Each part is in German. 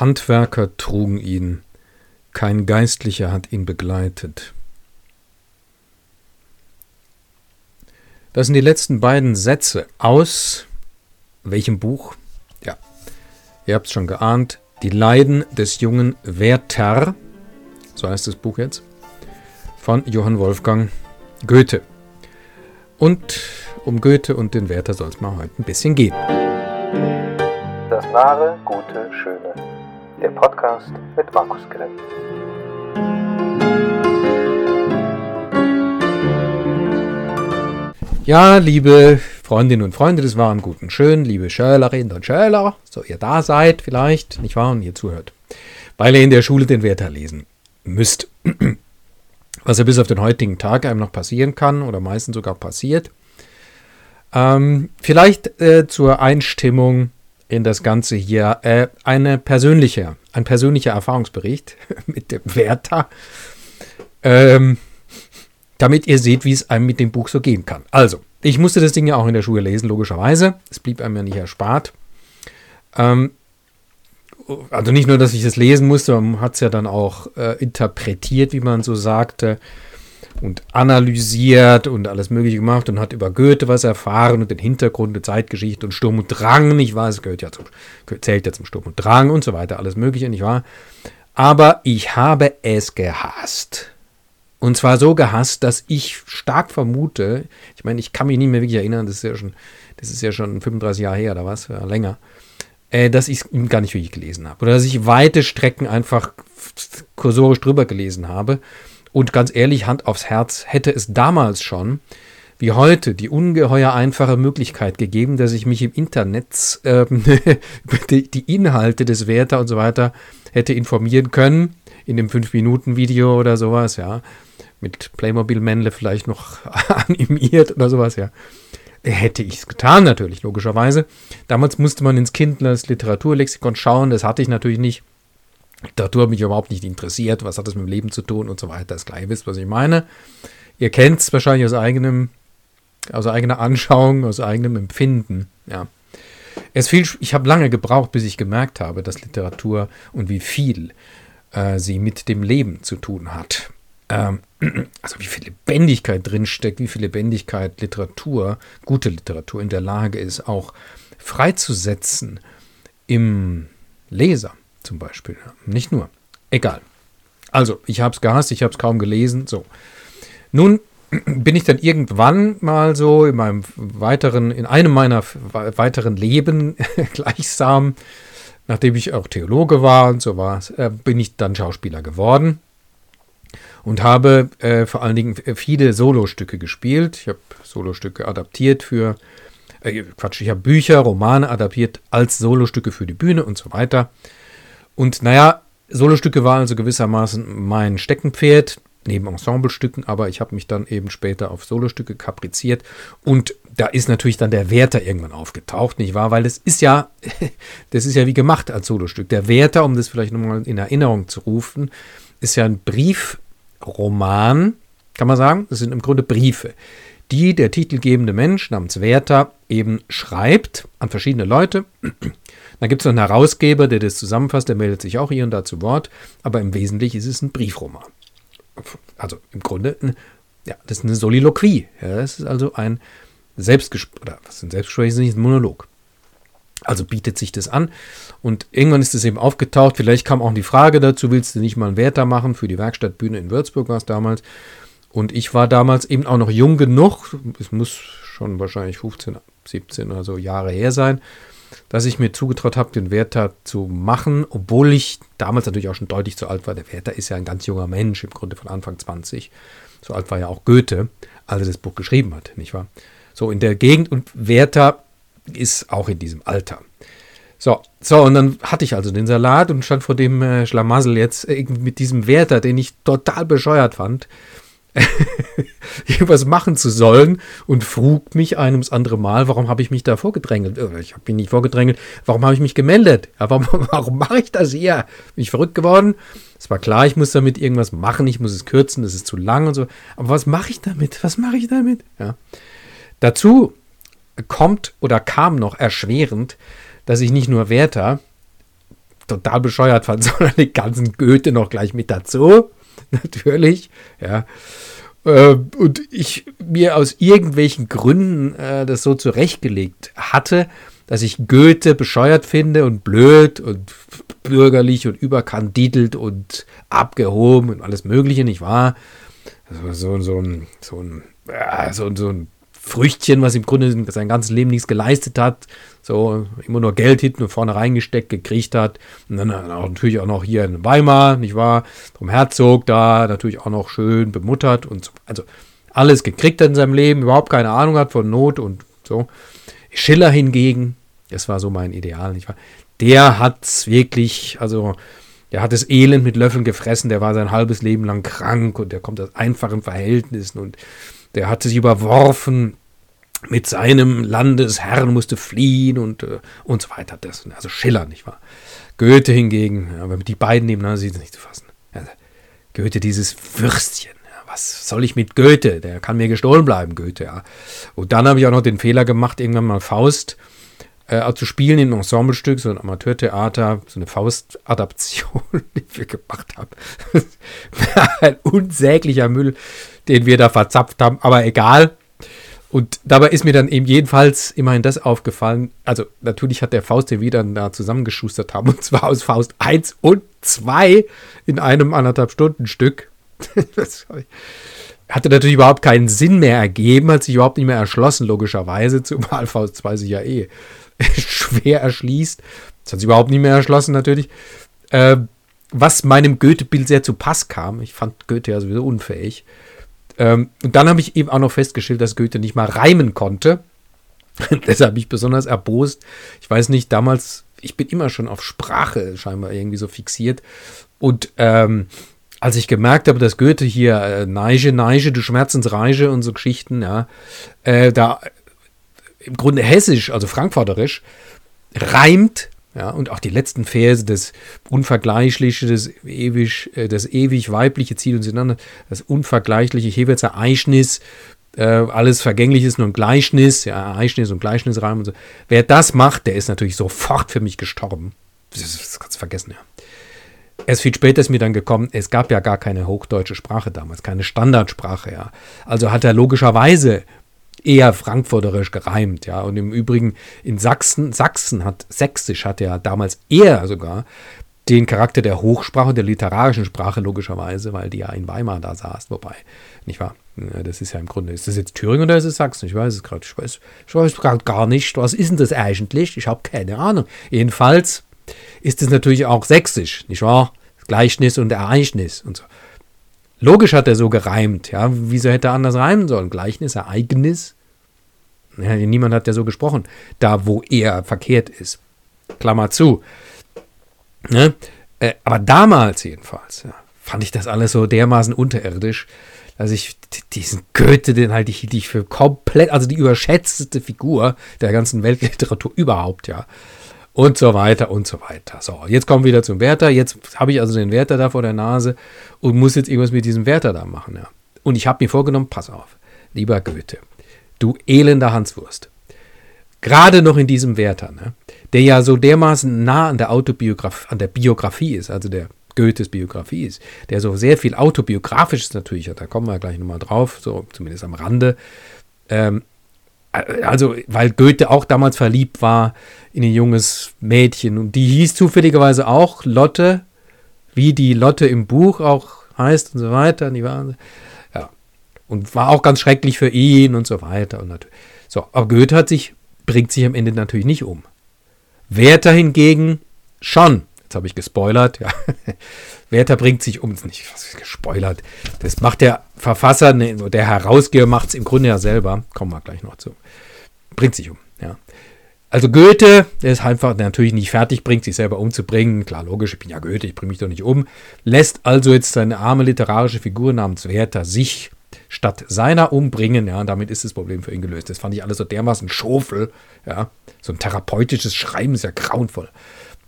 Handwerker trugen ihn, kein Geistlicher hat ihn begleitet. Das sind die letzten beiden Sätze aus welchem Buch? Ja, ihr habt es schon geahnt. Die Leiden des jungen Werther, so heißt das Buch jetzt, von Johann Wolfgang Goethe. Und um Goethe und den Werther soll es mal heute ein bisschen gehen. Das wahre, gute, schöne. Der Podcast mit Markus Grimm. Ja, liebe Freundinnen und Freunde des wahren Guten Schön, liebe Schölerinnen und Schöler, so ihr da seid vielleicht, nicht wahr, und ihr zuhört, weil ihr in der Schule den Werther lesen müsst. Was ja bis auf den heutigen Tag einem noch passieren kann oder meistens sogar passiert. Ähm, vielleicht äh, zur Einstimmung in das Ganze hier äh, eine persönliche, ein persönlicher Erfahrungsbericht mit dem Werther. Ähm, damit ihr seht, wie es einem mit dem Buch so gehen kann. Also, ich musste das Ding ja auch in der Schule lesen, logischerweise. Es blieb einem ja nicht erspart. Ähm, also nicht nur, dass ich es lesen musste, man hat es ja dann auch äh, interpretiert, wie man so sagte, und analysiert und alles Mögliche gemacht und hat über Goethe was erfahren und den Hintergrund der Zeitgeschichte und Sturm und Drang, nicht wahr? Es gehört ja zum, zählt ja zum Sturm und Drang und so weiter, alles Mögliche, nicht wahr? Aber ich habe es gehasst. Und zwar so gehasst, dass ich stark vermute, ich meine, ich kann mich nicht mehr wirklich erinnern, das ist ja schon, das ist ja schon 35 Jahre her oder was, ja, länger, äh, dass ich es gar nicht wirklich gelesen habe. Oder dass ich weite Strecken einfach kursorisch drüber gelesen habe. Und ganz ehrlich, Hand aufs Herz, hätte es damals schon, wie heute, die ungeheuer einfache Möglichkeit gegeben, dass ich mich im Internet äh, die, die Inhalte des Werther und so weiter hätte informieren können, in dem 5-Minuten-Video oder sowas, ja, mit Playmobil-Männle vielleicht noch animiert oder sowas, ja. Hätte ich es getan, natürlich, logischerweise. Damals musste man ins Kindlers Literaturlexikon schauen, das hatte ich natürlich nicht. Literatur hat mich überhaupt nicht interessiert, was hat das mit dem Leben zu tun und so weiter. Das gleich wisst, was ich meine. Ihr kennt es wahrscheinlich aus eigenem, aus eigener Anschauung, aus eigenem Empfinden, ja. Es viel, ich habe lange gebraucht, bis ich gemerkt habe, dass Literatur und wie viel äh, sie mit dem Leben zu tun hat ähm, also wie viel Lebendigkeit drinsteckt, wie viel Lebendigkeit Literatur, gute Literatur in der Lage ist, auch freizusetzen im Leser zum Beispiel. Nicht nur. Egal. Also, ich habe es gehasst, ich habe es kaum gelesen. So. Nun bin ich dann irgendwann mal so in meinem weiteren, in einem meiner weiteren Leben gleichsam, nachdem ich auch Theologe war und so war, äh, bin ich dann Schauspieler geworden und habe äh, vor allen Dingen äh, viele Solostücke gespielt. Ich habe Solostücke adaptiert für, äh, Quatsch, ich habe Bücher, Romane adaptiert als Solostücke für die Bühne und so weiter. Und naja, Solostücke waren also gewissermaßen mein Steckenpferd, neben Ensemblestücken, aber ich habe mich dann eben später auf Solostücke kapriziert und da ist natürlich dann der Werther irgendwann aufgetaucht, nicht wahr? Weil das ist ja, das ist ja wie gemacht als Solostück. Der Werther, um das vielleicht nochmal in Erinnerung zu rufen, ist ja ein Brief Roman, kann man sagen. Das sind im Grunde Briefe, die der titelgebende Mensch namens Werther eben schreibt an verschiedene Leute. Dann gibt es noch einen Herausgeber, der das zusammenfasst, der meldet sich auch hier und da zu Wort, aber im Wesentlichen ist es ein Briefroman. Also im Grunde, ja, das ist eine Soliloquie. Ja, das ist also ein Selbstgespräch, oder was ein Selbstgespräch ist nicht ein Monolog. Also bietet sich das an. Und irgendwann ist es eben aufgetaucht. Vielleicht kam auch die Frage dazu, willst du nicht mal einen Wärter machen für die Werkstattbühne in Würzburg war es damals. Und ich war damals eben auch noch jung genug, es muss schon wahrscheinlich 15, 17 oder so Jahre her sein, dass ich mir zugetraut habe, den Wärter zu machen, obwohl ich damals natürlich auch schon deutlich zu alt war. Der Wärter ist ja ein ganz junger Mensch, im Grunde von Anfang 20. So alt war ja auch Goethe, als er das Buch geschrieben hat, nicht wahr? So in der Gegend und Werther ist auch in diesem Alter. So, so, und dann hatte ich also den Salat und stand vor dem äh, Schlamassel jetzt äh, mit diesem Wärter, den ich total bescheuert fand, was machen zu sollen und frug mich ein ums andere Mal, warum habe ich mich da vorgedrängelt? Äh, ich habe mich nicht vorgedrängelt, warum habe ich mich gemeldet? Ja, warum, warum mache ich das hier? Bin ich verrückt geworden? Es war klar, ich muss damit irgendwas machen, ich muss es kürzen, das ist zu lang und so. Aber was mache ich damit? Was mache ich damit? Ja. Dazu kommt oder kam noch erschwerend, dass ich nicht nur Werther total bescheuert fand, sondern den ganzen Goethe noch gleich mit dazu. Natürlich, ja. Äh, und ich mir aus irgendwelchen Gründen äh, das so zurechtgelegt hatte, dass ich Goethe bescheuert finde und blöd und bürgerlich und überkandidelt und abgehoben und alles Mögliche, nicht wahr? So, so, so, ein, so, ein, so, so ein Früchtchen, was im Grunde sein ganzes Leben nichts geleistet hat, so immer nur Geld hinten und vorne reingesteckt gekriegt hat. Und dann auch, natürlich auch noch hier in Weimar, nicht wahr? Vom Herzog da natürlich auch noch schön bemuttert und so. Also alles gekriegt hat in seinem Leben, überhaupt keine Ahnung hat von Not und so. Schiller hingegen, das war so mein Ideal, nicht wahr? Der hat's wirklich, also der hat das Elend mit Löffeln gefressen, der war sein halbes Leben lang krank und der kommt aus einfachen Verhältnissen und der hat sich überworfen mit seinem Landesherrn, musste fliehen und, äh, und so weiter. Das, also Schiller, nicht wahr? Goethe hingegen, ja, wenn die beiden nebeneinander ist nicht zu fassen. Also Goethe, dieses Würstchen was soll ich mit Goethe? Der kann mir gestohlen bleiben, Goethe, ja. Und dann habe ich auch noch den Fehler gemacht, irgendwann mal Faust äh, zu spielen in einem Ensemblestück, so ein Amateurtheater, so eine Faust-Adaption, die wir gemacht haben. ein unsäglicher Müll, den wir da verzapft haben, aber egal. Und dabei ist mir dann eben jedenfalls immerhin das aufgefallen. Also, natürlich hat der Faust, den wir dann da zusammengeschustert haben, und zwar aus Faust 1 und 2 in einem anderthalb Stunden Stück. das hatte natürlich überhaupt keinen Sinn mehr ergeben, hat sich überhaupt nicht mehr erschlossen, logischerweise, zumal Faust 2 sich ja eh schwer erschließt. Das hat sich überhaupt nicht mehr erschlossen, natürlich. Äh, was meinem Goethe-Bild sehr zu Pass kam. Ich fand Goethe ja sowieso unfähig. Ähm, und dann habe ich eben auch noch festgestellt, dass Goethe nicht mal reimen konnte. Deshalb habe ich besonders erbost. Ich weiß nicht, damals, ich bin immer schon auf Sprache scheinbar irgendwie so fixiert. Und ähm, als ich gemerkt habe, dass Goethe hier äh, Neige, Neige, du Schmerzensreiche und so Geschichten, ja, äh, da im Grunde hessisch, also frankfurterisch, reimt, ja, und auch die letzten Verse, das Unvergleichliche, das ewig, äh, das ewig weibliche zieht uns ineinander, das Unvergleichliche, hier Ereignis, äh, alles Vergänglich ist nur ein Gleichnis, ja, Ereignis und Gleichnisreim und so. Wer das macht, der ist natürlich sofort für mich gestorben. Das, das kannst du vergessen, ja. Erst viel später ist mir dann gekommen, es gab ja gar keine hochdeutsche Sprache damals, keine Standardsprache, ja. Also hat er logischerweise eher frankfurterisch gereimt, ja. Und im Übrigen in Sachsen, Sachsen hat, Sächsisch hat ja damals eher sogar den Charakter der Hochsprache, der literarischen Sprache logischerweise, weil die ja in Weimar da saß, wobei, nicht wahr? Das ist ja im Grunde, ist das jetzt Thüringen oder ist es Sachsen? Ich weiß es gerade, ich weiß, ich weiß gerade gar nicht, was ist denn das eigentlich? Ich habe keine Ahnung. Jedenfalls ist es natürlich auch sächsisch, nicht wahr? Gleichnis und Ereignis und so. Logisch hat er so gereimt, ja. Wieso hätte er anders reimen sollen? Gleichnis, Ereignis. Ja, niemand hat ja so gesprochen, da wo er verkehrt ist. Klammer zu. Ne? Äh, aber damals jedenfalls, ja, fand ich das alles so dermaßen unterirdisch, dass ich diesen Goethe, den halte ich, ich für komplett, also die überschätzte Figur der ganzen Weltliteratur überhaupt, ja und so weiter und so weiter. So, jetzt kommen wir wieder zum Wärter. Jetzt habe ich also den Wärter da vor der Nase und muss jetzt irgendwas mit diesem Wärter da machen. Ja. Und ich habe mir vorgenommen, pass auf, lieber Goethe, du elender Hanswurst. Gerade noch in diesem Wärter, ne, der ja so dermaßen nah an der Autobiografie, an der Biografie ist, also der Goethes Biografie ist, der so sehr viel autobiografisches natürlich hat, da kommen wir gleich nochmal drauf, so zumindest am Rande. Ähm, also, weil Goethe auch damals verliebt war in ein junges Mädchen und die hieß zufälligerweise auch Lotte, wie die Lotte im Buch auch heißt und so weiter. Die war, ja. Und war auch ganz schrecklich für ihn und so weiter. Und natürlich. So, aber Goethe hat sich, bringt sich am Ende natürlich nicht um. Werther hingegen schon. Jetzt habe ich gespoilert, ja. Werther bringt sich um, nicht was gespoilert. Das macht der Verfasser, ne, der Herausgeber macht es im Grunde ja selber. Kommen wir gleich noch zu. Bringt sich um, ja. Also Goethe, der ist einfach natürlich nicht fertig, bringt sich selber umzubringen. Klar, logisch, ich bin ja Goethe, ich bringe mich doch nicht um. Lässt also jetzt seine arme literarische Figur namens Werther sich statt seiner umbringen, ja, und damit ist das Problem für ihn gelöst. Das fand ich alles so dermaßen schofel, ja. So ein therapeutisches Schreiben ist ja grauenvoll.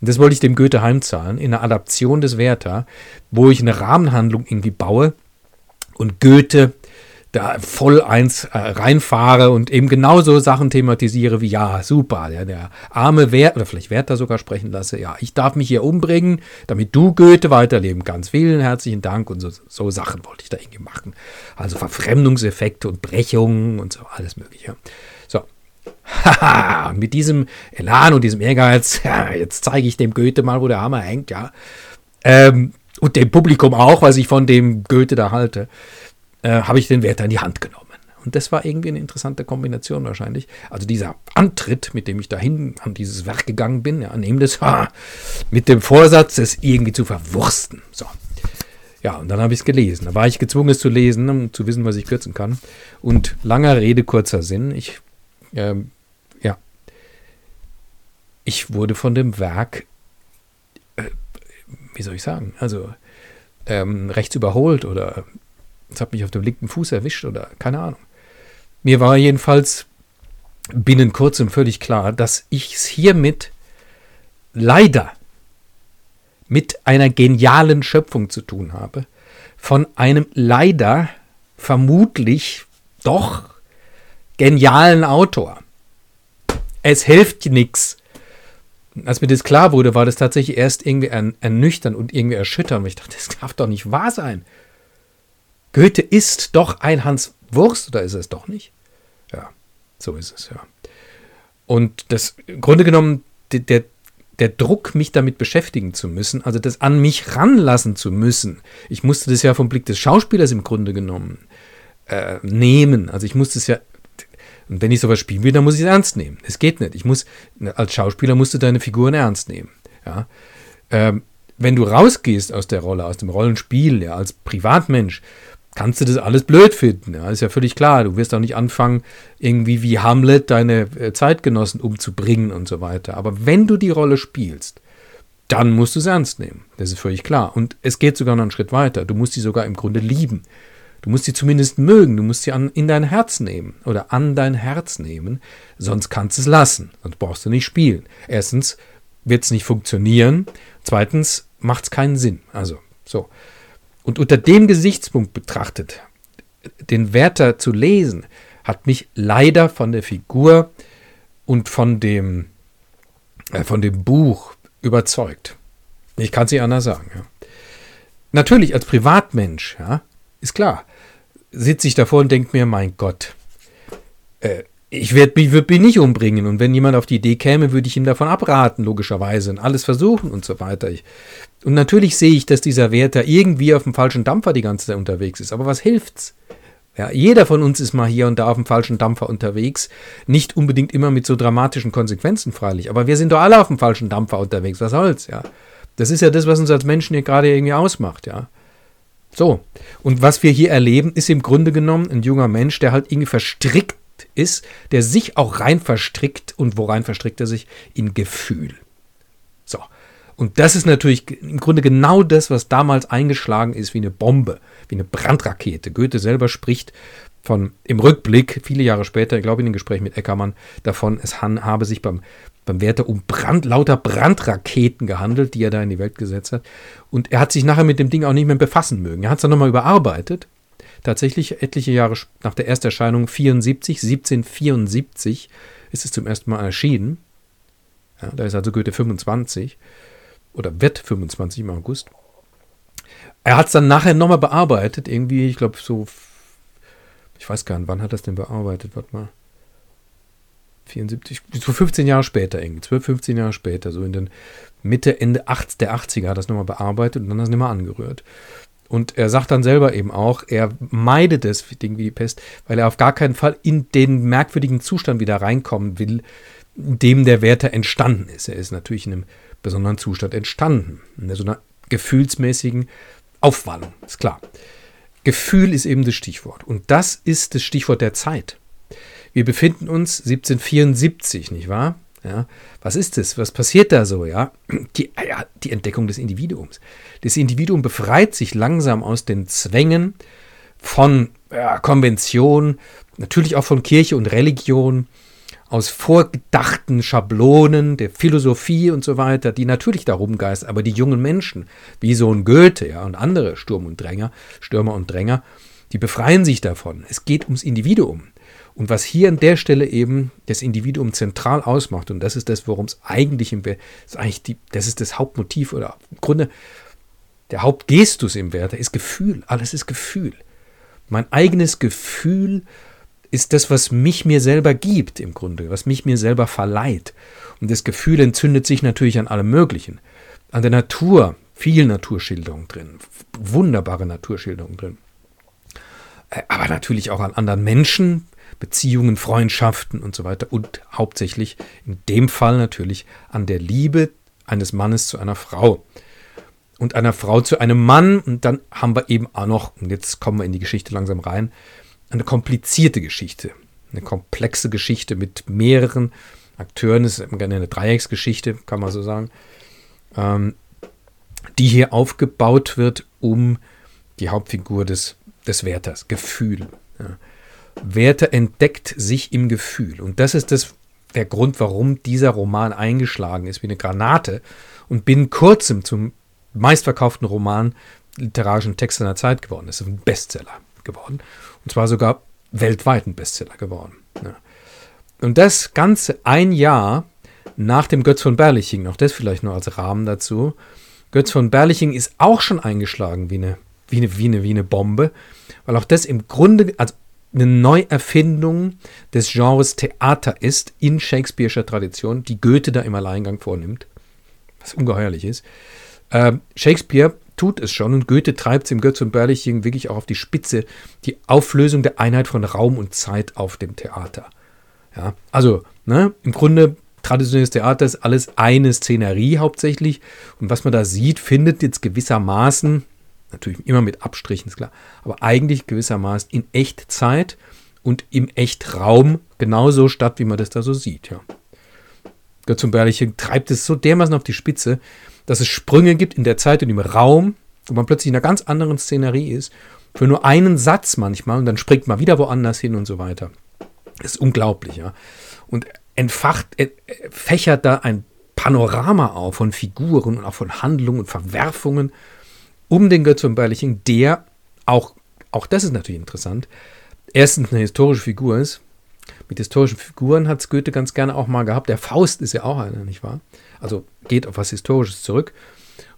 Und das wollte ich dem Goethe heimzahlen, in einer Adaption des Werther, wo ich eine Rahmenhandlung irgendwie baue und Goethe da voll eins äh, reinfahre und eben genauso Sachen thematisiere wie, ja, super, der, der arme Wert, oder vielleicht Werther sogar sprechen lasse, ja, ich darf mich hier umbringen, damit du Goethe weiterleben kannst. Vielen herzlichen Dank und so, so Sachen wollte ich da irgendwie machen. Also Verfremdungseffekte und Brechungen und so, alles mögliche. Haha, mit diesem Elan und diesem Ehrgeiz, ja, jetzt zeige ich dem Goethe mal, wo der Hammer hängt, ja. Ähm, und dem Publikum auch, was ich von dem Goethe da halte äh, habe ich den Wert in die Hand genommen. Und das war irgendwie eine interessante Kombination wahrscheinlich. Also dieser Antritt, mit dem ich dahin an dieses Werk gegangen bin, ja, neben das, ha, mit dem Vorsatz, es irgendwie zu verwursten. So. Ja, und dann habe ich es gelesen. Da war ich gezwungen, es zu lesen, um zu wissen, was ich kürzen kann. Und langer Rede, kurzer Sinn. Ich, ähm, ich wurde von dem Werk, äh, wie soll ich sagen, also ähm, rechts überholt oder es hat mich auf dem linken Fuß erwischt oder keine Ahnung. Mir war jedenfalls binnen kurzem völlig klar, dass ich es hiermit leider mit einer genialen Schöpfung zu tun habe, von einem leider vermutlich doch genialen Autor. Es hilft nichts. Als mir das klar wurde, war das tatsächlich erst irgendwie ernüchternd und irgendwie erschütternd. Ich dachte, das darf doch nicht wahr sein. Goethe ist doch ein Hans Wurst, oder ist es doch nicht? Ja, so ist es, ja. Und das im Grunde genommen, der, der Druck, mich damit beschäftigen zu müssen, also das an mich ranlassen zu müssen, ich musste das ja vom Blick des Schauspielers im Grunde genommen äh, nehmen. Also ich musste es ja, und wenn ich sowas spielen will, dann muss ich es ernst nehmen. Es geht nicht. Ich muss, als Schauspieler musst du deine Figuren ernst nehmen. Ja. Ähm, wenn du rausgehst aus der Rolle, aus dem Rollenspiel, ja, als Privatmensch, kannst du das alles blöd finden. Ja, ist ja völlig klar. Du wirst auch nicht anfangen, irgendwie wie Hamlet deine äh, Zeitgenossen umzubringen und so weiter. Aber wenn du die Rolle spielst, dann musst du es ernst nehmen. Das ist völlig klar. Und es geht sogar noch einen Schritt weiter. Du musst sie sogar im Grunde lieben. Du musst sie zumindest mögen. Du musst sie an, in dein Herz nehmen oder an dein Herz nehmen. Sonst kannst du es lassen. Sonst brauchst du nicht spielen. Erstens wird es nicht funktionieren. Zweitens macht es keinen Sinn. Also, so. Und unter dem Gesichtspunkt betrachtet, den Werther zu lesen, hat mich leider von der Figur und von dem, äh, von dem Buch überzeugt. Ich kann es nicht anders sagen. Ja. Natürlich als Privatmensch, ja, ist klar, sitze ich davor und denke mir, mein Gott, äh, ich werde mich, würd mich nicht umbringen. Und wenn jemand auf die Idee käme, würde ich ihm davon abraten, logischerweise, und alles versuchen und so weiter. Ich, und natürlich sehe ich, dass dieser Werther irgendwie auf dem falschen Dampfer die ganze Zeit unterwegs ist. Aber was hilft's? Ja, jeder von uns ist mal hier und da auf dem falschen Dampfer unterwegs. Nicht unbedingt immer mit so dramatischen Konsequenzen, freilich. Aber wir sind doch alle auf dem falschen Dampfer unterwegs. Was soll's, ja? Das ist ja das, was uns als Menschen hier gerade irgendwie ausmacht, ja. So. Und was wir hier erleben, ist im Grunde genommen ein junger Mensch, der halt irgendwie verstrickt ist, der sich auch rein verstrickt. Und wo rein verstrickt er sich? In Gefühl. So. Und das ist natürlich im Grunde genau das, was damals eingeschlagen ist wie eine Bombe, wie eine Brandrakete. Goethe selber spricht von im Rückblick, viele Jahre später, ich glaube in dem Gespräch mit Eckermann, davon, es habe sich beim, beim Werther um Brand, lauter Brandraketen gehandelt, die er da in die Welt gesetzt hat. Und er hat sich nachher mit dem Ding auch nicht mehr befassen mögen. Er hat es dann nochmal überarbeitet Tatsächlich etliche Jahre nach der Ersterscheinung 74, 1774 ist es zum ersten Mal erschienen. Ja, da ist also Goethe 25 oder wird 25 im August. Er hat es dann nachher nochmal bearbeitet, irgendwie, ich glaube so, ich weiß gar nicht, wann hat er es denn bearbeitet? Warte mal. 74, so 15 Jahre später irgendwie, 12, 15 Jahre später, so in den Mitte, Ende der 80er hat es nochmal bearbeitet und dann hat es nicht mehr angerührt. Und er sagt dann selber eben auch, er meidet das Ding wie die Pest, weil er auf gar keinen Fall in den merkwürdigen Zustand wieder reinkommen will, in dem der Werther entstanden ist. Er ist natürlich in einem besonderen Zustand entstanden, in so einer gefühlsmäßigen Aufwallung, ist klar. Gefühl ist eben das Stichwort. Und das ist das Stichwort der Zeit. Wir befinden uns 1774, nicht wahr? Ja, was ist das? Was passiert da so? Ja, die, ja, die Entdeckung des Individuums. Das Individuum befreit sich langsam aus den Zwängen von ja, Konvention, natürlich auch von Kirche und Religion, aus vorgedachten Schablonen der Philosophie und so weiter, die natürlich darum geistern, aber die jungen Menschen, wie so ein Goethe ja, und andere Sturm und Dränger, Stürmer und Dränger, Die befreien sich davon. Es geht ums Individuum. Und was hier an der Stelle eben das Individuum zentral ausmacht, und das ist das, worum es eigentlich im Wert, ist eigentlich die, das ist das Hauptmotiv oder im Grunde der Hauptgestus im Wert, ist Gefühl. Alles ist Gefühl. Mein eigenes Gefühl ist das, was mich mir selber gibt, im Grunde, was mich mir selber verleiht. Und das Gefühl entzündet sich natürlich an allem Möglichen. An der Natur, viel Naturschilderung drin, wunderbare Naturschilderung drin. Äh, aber natürlich auch an anderen Menschen, Beziehungen, Freundschaften und so weiter. Und hauptsächlich in dem Fall natürlich an der Liebe eines Mannes zu einer Frau. Und einer Frau zu einem Mann. Und dann haben wir eben auch noch, und jetzt kommen wir in die Geschichte langsam rein, eine komplizierte Geschichte. Eine komplexe Geschichte mit mehreren Akteuren. Es ist eine Dreiecksgeschichte, kann man so sagen. Ähm, die hier aufgebaut wird um die Hauptfigur des, des Werthers, Gefühl. Ja. Werther entdeckt sich im Gefühl. Und das ist das, der Grund, warum dieser Roman eingeschlagen ist wie eine Granate und binnen kurzem zum meistverkauften Roman literarischen Text seiner Zeit geworden ist. Ein Bestseller geworden. Und zwar sogar weltweit ein Bestseller geworden. Ja. Und das Ganze ein Jahr nach dem Götz von Berliching, noch das vielleicht noch als Rahmen dazu. Götz von Berliching ist auch schon eingeschlagen wie eine, wie eine, wie eine, wie eine Bombe, weil auch das im Grunde, also eine Neuerfindung des Genres Theater ist in Shakespeare'scher Tradition, die Goethe da im Alleingang vornimmt, was ungeheuerlich ist. Äh, Shakespeare tut es schon und Goethe treibt es im Götz und Berliching wirklich auch auf die Spitze, die Auflösung der Einheit von Raum und Zeit auf dem Theater. Ja, also ne, im Grunde traditionelles Theater ist alles eine Szenerie hauptsächlich und was man da sieht, findet jetzt gewissermaßen Natürlich immer mit Abstrichen, ist klar. Aber eigentlich gewissermaßen in Echtzeit und im Echtraum genauso statt, wie man das da so sieht. Ja. Götz und treibt es so dermaßen auf die Spitze, dass es Sprünge gibt in der Zeit und im Raum, wo man plötzlich in einer ganz anderen Szenerie ist, für nur einen Satz manchmal und dann springt man wieder woanders hin und so weiter. Das ist unglaublich, ja. Und entfacht, äh, fächert da ein Panorama auf von Figuren und auch von Handlungen und Verwerfungen um den Götz von Berliching, der auch, auch das ist natürlich interessant, erstens eine historische Figur ist. Mit historischen Figuren hat es Goethe ganz gerne auch mal gehabt. Der Faust ist ja auch einer, nicht wahr? Also geht auf was Historisches zurück.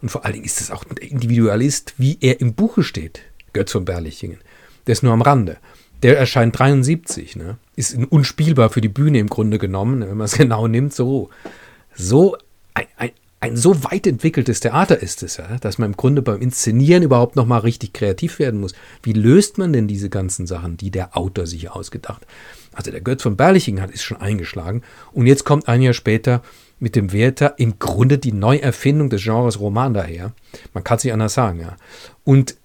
Und vor allen Dingen ist es auch ein Individualist, wie er im Buche steht, Götz von Berlichingen. Der ist nur am Rande. Der erscheint 73, ne? ist unspielbar für die Bühne im Grunde genommen, wenn man es genau nimmt. So, so ein, ein so weit entwickeltes Theater ist es ja, dass man im Grunde beim Inszenieren überhaupt noch mal richtig kreativ werden muss. Wie löst man denn diese ganzen Sachen, die der Autor sich ausgedacht? Also der Götz von Berlichingen hat ist schon eingeschlagen und jetzt kommt ein Jahr später mit dem Werther im Grunde die Neuerfindung des Genres Roman daher. Man kann es nicht anders sagen, ja. Und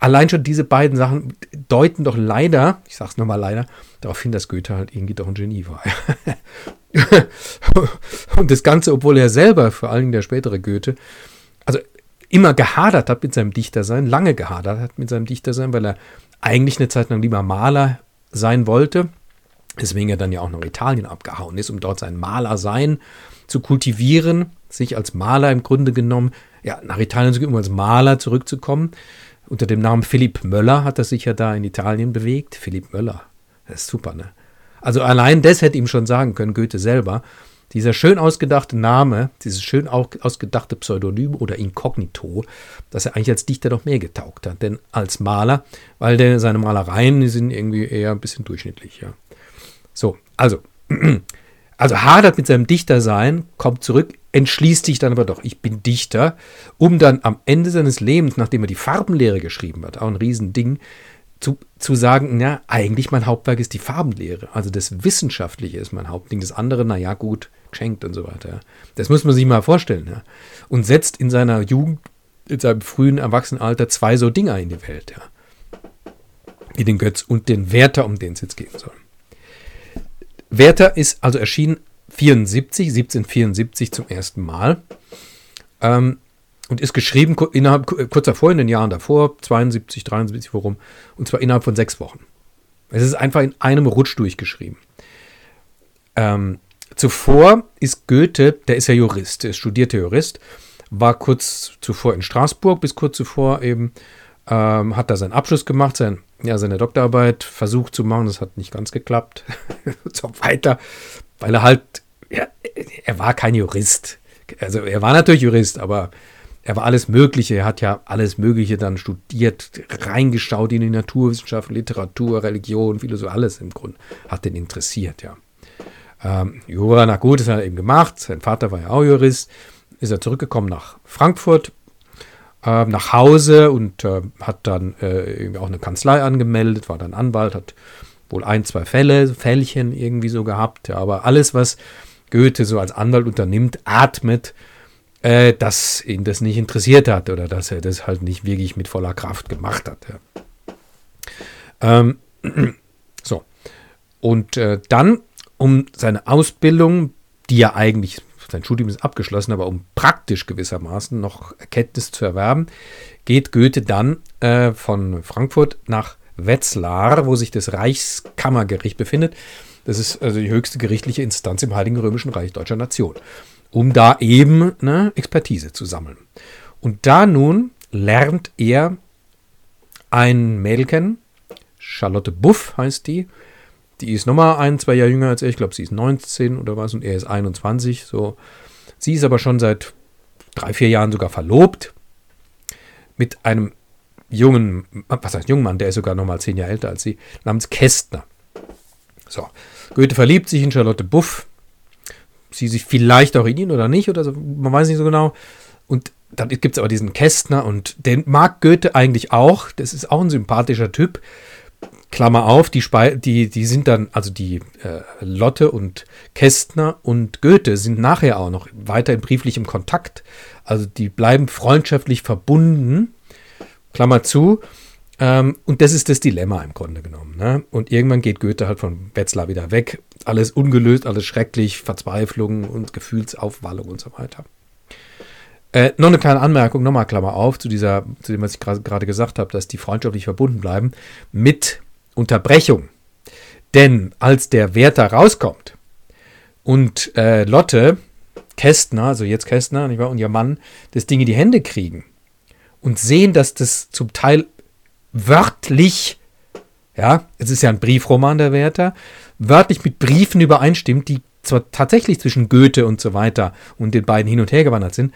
allein schon diese beiden Sachen deuten doch leider, ich sag's nochmal leider, darauf hin, dass Goethe halt irgendwie doch ein Genie war. und das Ganze, obwohl er selber, vor allen Dingen der spätere Goethe, also immer gehadert hat mit seinem Dichtersein, lange gehadert hat mit seinem Dichtersein, weil er eigentlich eine Zeit lang lieber Maler sein wollte. Deswegen er dann ja auch nach Italien abgehauen ist, um dort sein Malersein zu kultivieren, sich als Maler im Grunde genommen, ja, nach Italien zu gehen, um als Maler zurückzukommen. Unter dem Namen Philipp Möller hat er sich ja da in Italien bewegt. Philipp Möller, das ist super, ne? Also allein das hätte ihm schon sagen können, Goethe selber. Dieser schön ausgedachte Name, dieses schön ausgedachte Pseudonym oder Inkognito, dass er eigentlich als Dichter doch mehr getaugt hat, denn als Maler, weil der, seine Malereien sind irgendwie eher ein bisschen durchschnittlich. Ja. So, also, also hadert mit seinem Dichtersein, kommt zurück, entschließt sich dann aber doch, ich bin Dichter, um dann am Ende seines Lebens, nachdem er die Farbenlehre geschrieben hat, auch ein Riesending, zu, zu sagen, ja, eigentlich mein Hauptwerk ist die Farbenlehre. Also das Wissenschaftliche ist mein Hauptding. Das andere, naja, gut, geschenkt und so weiter. Das muss man sich mal vorstellen. Ja. Und setzt in seiner Jugend, in seinem frühen Erwachsenenalter zwei so Dinger in die Welt. Ja. Wie den Götz und den Werther, um den es jetzt gehen soll. Werther ist also erschienen 74, 1774 zum ersten Mal. Ähm, und ist geschrieben innerhalb kurz davor, in den Jahren davor, 72, 73, worum, und zwar innerhalb von sechs Wochen. Es ist einfach in einem Rutsch durchgeschrieben. Ähm, zuvor ist Goethe, der ist ja Jurist, der ist studierter Jurist, war kurz zuvor in Straßburg, bis kurz zuvor eben ähm, hat da seinen Abschluss gemacht, sein, ja, seine Doktorarbeit versucht zu machen, das hat nicht ganz geklappt. so weiter, weil er halt, ja, er war kein Jurist. Also er war natürlich Jurist, aber er war alles Mögliche. Er hat ja alles Mögliche dann studiert, reingeschaut in die Naturwissenschaft, Literatur, Religion, Philosophie, alles im Grunde. Hat den interessiert, ja. Ähm, Jura, na gut, das hat er eben gemacht. Sein Vater war ja auch Jurist. Ist er zurückgekommen nach Frankfurt, äh, nach Hause und äh, hat dann äh, auch eine Kanzlei angemeldet, war dann Anwalt, hat wohl ein, zwei Fälle, Fällchen irgendwie so gehabt. Ja, aber alles, was Goethe so als Anwalt unternimmt, atmet, äh, dass ihn das nicht interessiert hat oder dass er das halt nicht wirklich mit voller Kraft gemacht hat. Ja. Ähm, so. Und äh, dann, um seine Ausbildung, die ja eigentlich, sein Studium ist abgeschlossen, aber um praktisch gewissermaßen noch Erkenntnis zu erwerben, geht Goethe dann äh, von Frankfurt nach Wetzlar, wo sich das Reichskammergericht befindet. Das ist also die höchste gerichtliche Instanz im Heiligen Römischen Reich Deutscher Nation um da eben ne, Expertise zu sammeln. Und da nun lernt er ein Mädel kennen, Charlotte Buff heißt die. Die ist nochmal ein, zwei Jahre jünger als er. Ich glaube, sie ist 19 oder was und er ist 21. So. Sie ist aber schon seit drei, vier Jahren sogar verlobt mit einem jungen, was heißt jungen Mann, der ist sogar nochmal zehn Jahre älter als sie, namens Kästner. So. Goethe verliebt sich in Charlotte Buff sie sich vielleicht auch in ihn oder nicht oder so, man weiß nicht so genau. Und dann gibt es aber diesen Kästner und den mag Goethe eigentlich auch. Das ist auch ein sympathischer Typ. Klammer auf, die, Spe die, die sind dann, also die äh, Lotte und Kästner und Goethe sind nachher auch noch weiter in brieflichem Kontakt. Also die bleiben freundschaftlich verbunden. Klammer zu. Ähm, und das ist das Dilemma im Grunde genommen. Ne? Und irgendwann geht Goethe halt von Wetzlar wieder weg. Alles ungelöst, alles schrecklich, Verzweiflung und Gefühlsaufwallung und so weiter. Äh, noch eine kleine Anmerkung, nochmal Klammer auf, zu, dieser, zu dem, was ich gerade gesagt habe, dass die freundschaftlich verbunden bleiben, mit Unterbrechung. Denn als der Wärter rauskommt und äh, Lotte, Kästner, also jetzt Kästner und ihr Mann, das Ding in die Hände kriegen und sehen, dass das zum Teil wörtlich, ja, es ist ja ein Briefroman der Werther, wörtlich mit Briefen übereinstimmt, die zwar tatsächlich zwischen Goethe und so weiter und den beiden hin und her gewandert sind,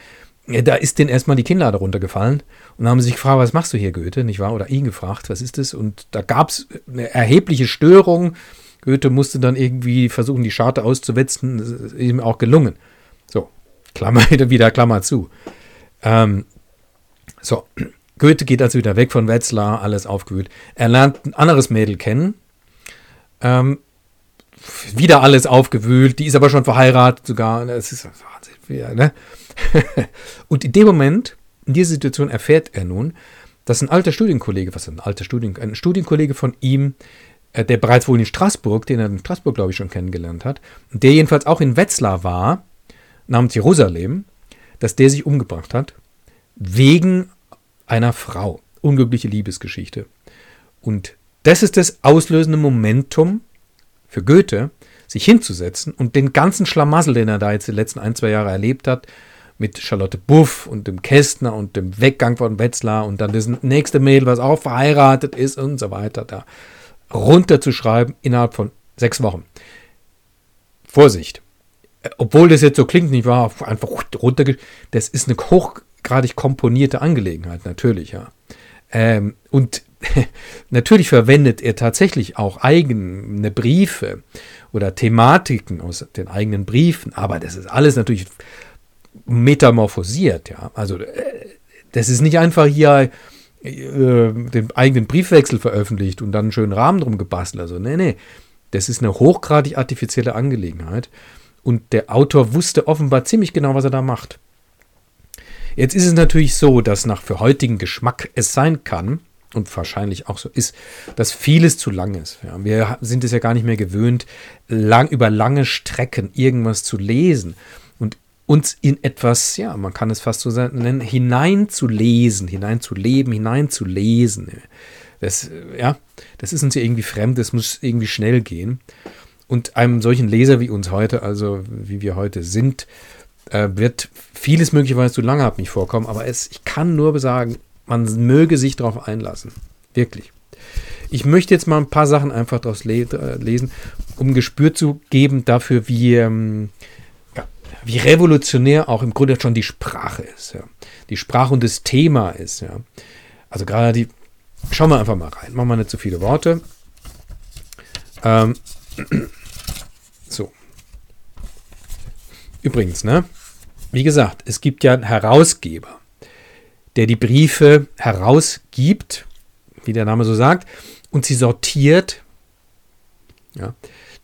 da ist denen erstmal die Kinnlade runtergefallen und haben sich gefragt, was machst du hier, Goethe, nicht wahr? Oder ihn gefragt, was ist das? Und da gab es eine erhebliche Störung. Goethe musste dann irgendwie versuchen, die Scharte auszuwetzen. Das ist ihm auch gelungen. So, Klammer wieder, Klammer zu. Ähm, so, Goethe geht also wieder weg von Wetzlar, alles aufgewühlt. Er lernt ein anderes Mädel kennen. Ähm, wieder alles aufgewühlt. Die ist aber schon verheiratet sogar. Das ist Wahnsinn. Ne? Und in dem Moment, in dieser Situation, erfährt er nun, dass ein alter Studienkollege, was ist ein alter Studien, ein Studienkollege von ihm, äh, der bereits wohl in Straßburg, den er in Straßburg, glaube ich, schon kennengelernt hat, der jedenfalls auch in Wetzlar war, namens Jerusalem, dass der sich umgebracht hat, wegen einer Frau. Unglückliche Liebesgeschichte. Und das ist das auslösende Momentum für Goethe, sich hinzusetzen und den ganzen Schlamassel, den er da jetzt die letzten ein, zwei Jahre erlebt hat, mit Charlotte Buff und dem Kästner und dem Weggang von Wetzlar und dann das nächste Mädel, was auch verheiratet ist und so weiter, da runterzuschreiben innerhalb von sechs Wochen. Vorsicht. Obwohl das jetzt so klingt, nicht wahr? Einfach runter. Das ist eine hoch, hochgradig komponierte Angelegenheit, natürlich, ja. Ähm, und natürlich verwendet er tatsächlich auch eigene Briefe oder Thematiken aus den eigenen Briefen, aber das ist alles natürlich metamorphosiert, ja. Also äh, das ist nicht einfach hier äh, den eigenen Briefwechsel veröffentlicht und dann einen schönen Rahmen drum gebastelt. Also, nee, nee. Das ist eine hochgradig artifizielle Angelegenheit. Und der Autor wusste offenbar ziemlich genau, was er da macht. Jetzt ist es natürlich so, dass nach für heutigen Geschmack es sein kann, und wahrscheinlich auch so ist, dass vieles zu lang ist. Ja, wir sind es ja gar nicht mehr gewöhnt, lang, über lange Strecken irgendwas zu lesen und uns in etwas, ja, man kann es fast so nennen, hineinzulesen, hineinzuleben, hineinzulesen. Das, ja, das ist uns ja irgendwie fremd, das muss irgendwie schnell gehen. Und einem solchen Leser wie uns heute, also wie wir heute sind, äh, wird vieles möglicherweise zu lange mich vorkommen, aber es, ich kann nur sagen, man möge sich darauf einlassen. Wirklich. Ich möchte jetzt mal ein paar Sachen einfach daraus le äh, lesen, um Gespür zu geben dafür, wie, ähm, ja, wie revolutionär auch im Grunde schon die Sprache ist. Ja. Die Sprache und das Thema ist. Ja. Also gerade die, schauen wir einfach mal rein. Machen wir nicht zu viele Worte. Ähm, so. Übrigens, ne? Wie gesagt, es gibt ja einen Herausgeber, der die Briefe herausgibt, wie der Name so sagt, und sie sortiert. Ja.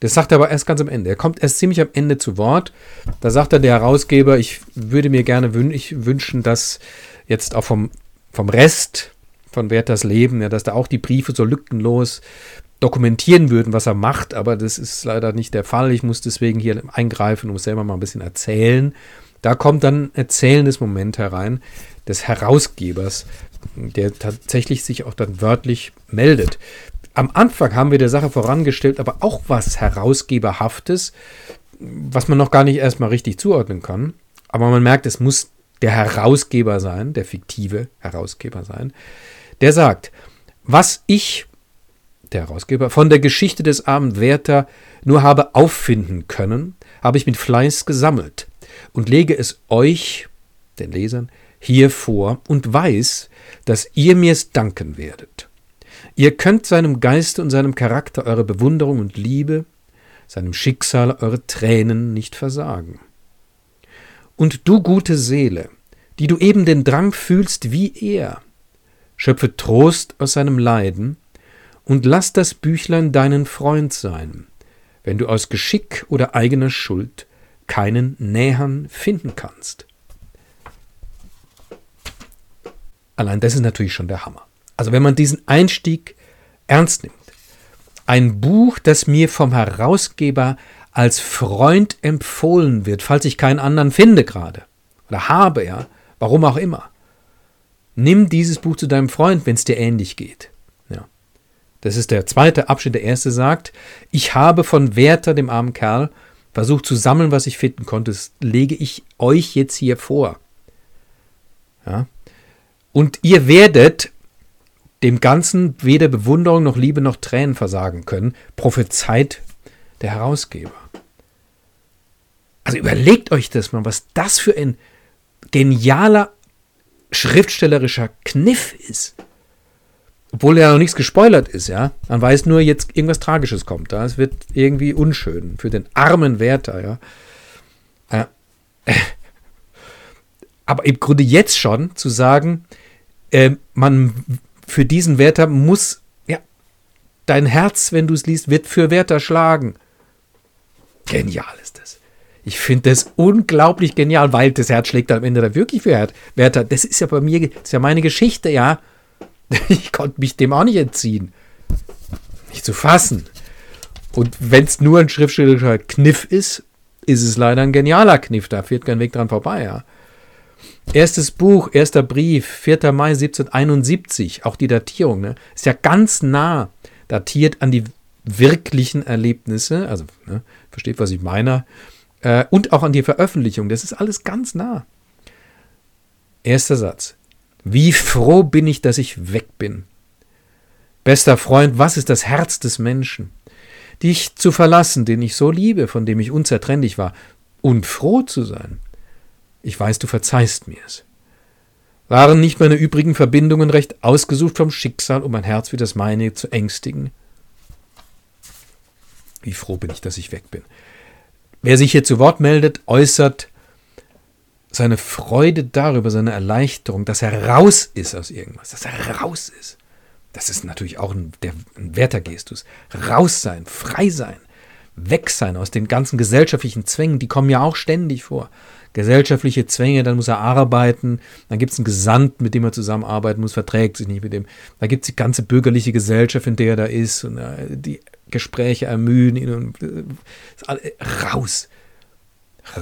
Das sagt er aber erst ganz am Ende. Er kommt erst ziemlich am Ende zu Wort. Da sagt dann der Herausgeber, ich würde mir gerne wün wünschen, dass jetzt auch vom, vom Rest von Werthers Leben, ja, dass da auch die Briefe so lückenlos dokumentieren würden, was er macht, aber das ist leider nicht der Fall. Ich muss deswegen hier eingreifen und muss selber mal ein bisschen erzählen. Da kommt dann ein erzählendes Moment herein des Herausgebers, der tatsächlich sich auch dann wörtlich meldet. Am Anfang haben wir der Sache vorangestellt, aber auch was Herausgeberhaftes, was man noch gar nicht erstmal richtig zuordnen kann. Aber man merkt, es muss der Herausgeber sein, der fiktive Herausgeber sein, der sagt, was ich, der Herausgeber, von der Geschichte des armen Werther nur habe auffinden können, habe ich mit Fleiß gesammelt und lege es euch, den Lesern, hier vor und weiß, dass ihr mir's danken werdet. Ihr könnt seinem Geiste und seinem Charakter eure Bewunderung und Liebe, seinem Schicksal eure Tränen nicht versagen. Und du gute Seele, die du eben den Drang fühlst wie er, schöpfe Trost aus seinem Leiden und lass das Büchlein deinen Freund sein, wenn du aus Geschick oder eigener Schuld keinen Nähern finden kannst. Allein das ist natürlich schon der Hammer. Also wenn man diesen Einstieg ernst nimmt, ein Buch, das mir vom Herausgeber als Freund empfohlen wird, falls ich keinen anderen finde gerade oder habe, ja, warum auch immer. Nimm dieses Buch zu deinem Freund, wenn es dir ähnlich geht. Ja. Das ist der zweite Abschnitt. Der erste sagt, ich habe von Werther, dem armen Kerl, versucht zu sammeln, was ich finden konnte. Das lege ich euch jetzt hier vor. Ja. Und ihr werdet dem Ganzen weder Bewunderung noch Liebe noch Tränen versagen können, prophezeit der Herausgeber. Also überlegt euch das mal, was das für ein genialer schriftstellerischer Kniff ist. Obwohl ja noch nichts gespoilert ist, ja. Man weiß nur, jetzt irgendwas Tragisches kommt. Da. Es wird irgendwie unschön für den armen Wärter, ja. Äh, aber im Grunde jetzt schon zu sagen, äh, man für diesen Wärter muss, ja, dein Herz, wenn du es liest, wird für Wärter schlagen. Genial ist das. Ich finde das unglaublich genial, weil das Herz schlägt am Ende da wirklich für Wärter. Das ist ja bei mir, das ist ja meine Geschichte, ja. Ich konnte mich dem auch nicht entziehen. Nicht zu fassen. Und wenn es nur ein schriftstellerischer Kniff ist, ist es leider ein genialer Kniff. Da führt kein Weg dran vorbei, ja. Erstes Buch, erster Brief, 4. Mai 1771, auch die Datierung, ne, ist ja ganz nah datiert an die wirklichen Erlebnisse, also ne, versteht, was ich meine, äh, und auch an die Veröffentlichung. Das ist alles ganz nah. Erster Satz. Wie froh bin ich, dass ich weg bin. Bester Freund, was ist das Herz des Menschen? Dich zu verlassen, den ich so liebe, von dem ich unzertrennlich war, und froh zu sein. Ich weiß, du verzeihst mir's. Waren nicht meine übrigen Verbindungen recht ausgesucht vom Schicksal, um ein Herz wie das meine zu ängstigen? Wie froh bin ich, dass ich weg bin. Wer sich hier zu Wort meldet, äußert seine Freude darüber, seine Erleichterung, dass er raus ist aus irgendwas, dass er raus ist. Das ist natürlich auch ein, der, ein Wertergestus. Raus sein, frei sein, weg sein aus den ganzen gesellschaftlichen Zwängen, die kommen ja auch ständig vor gesellschaftliche Zwänge, dann muss er arbeiten, dann gibt es einen Gesandten, mit dem er zusammenarbeiten muss, verträgt sich nicht mit dem. Da gibt es die ganze bürgerliche Gesellschaft, in der er da ist und äh, die Gespräche ermüden ihn und äh, raus.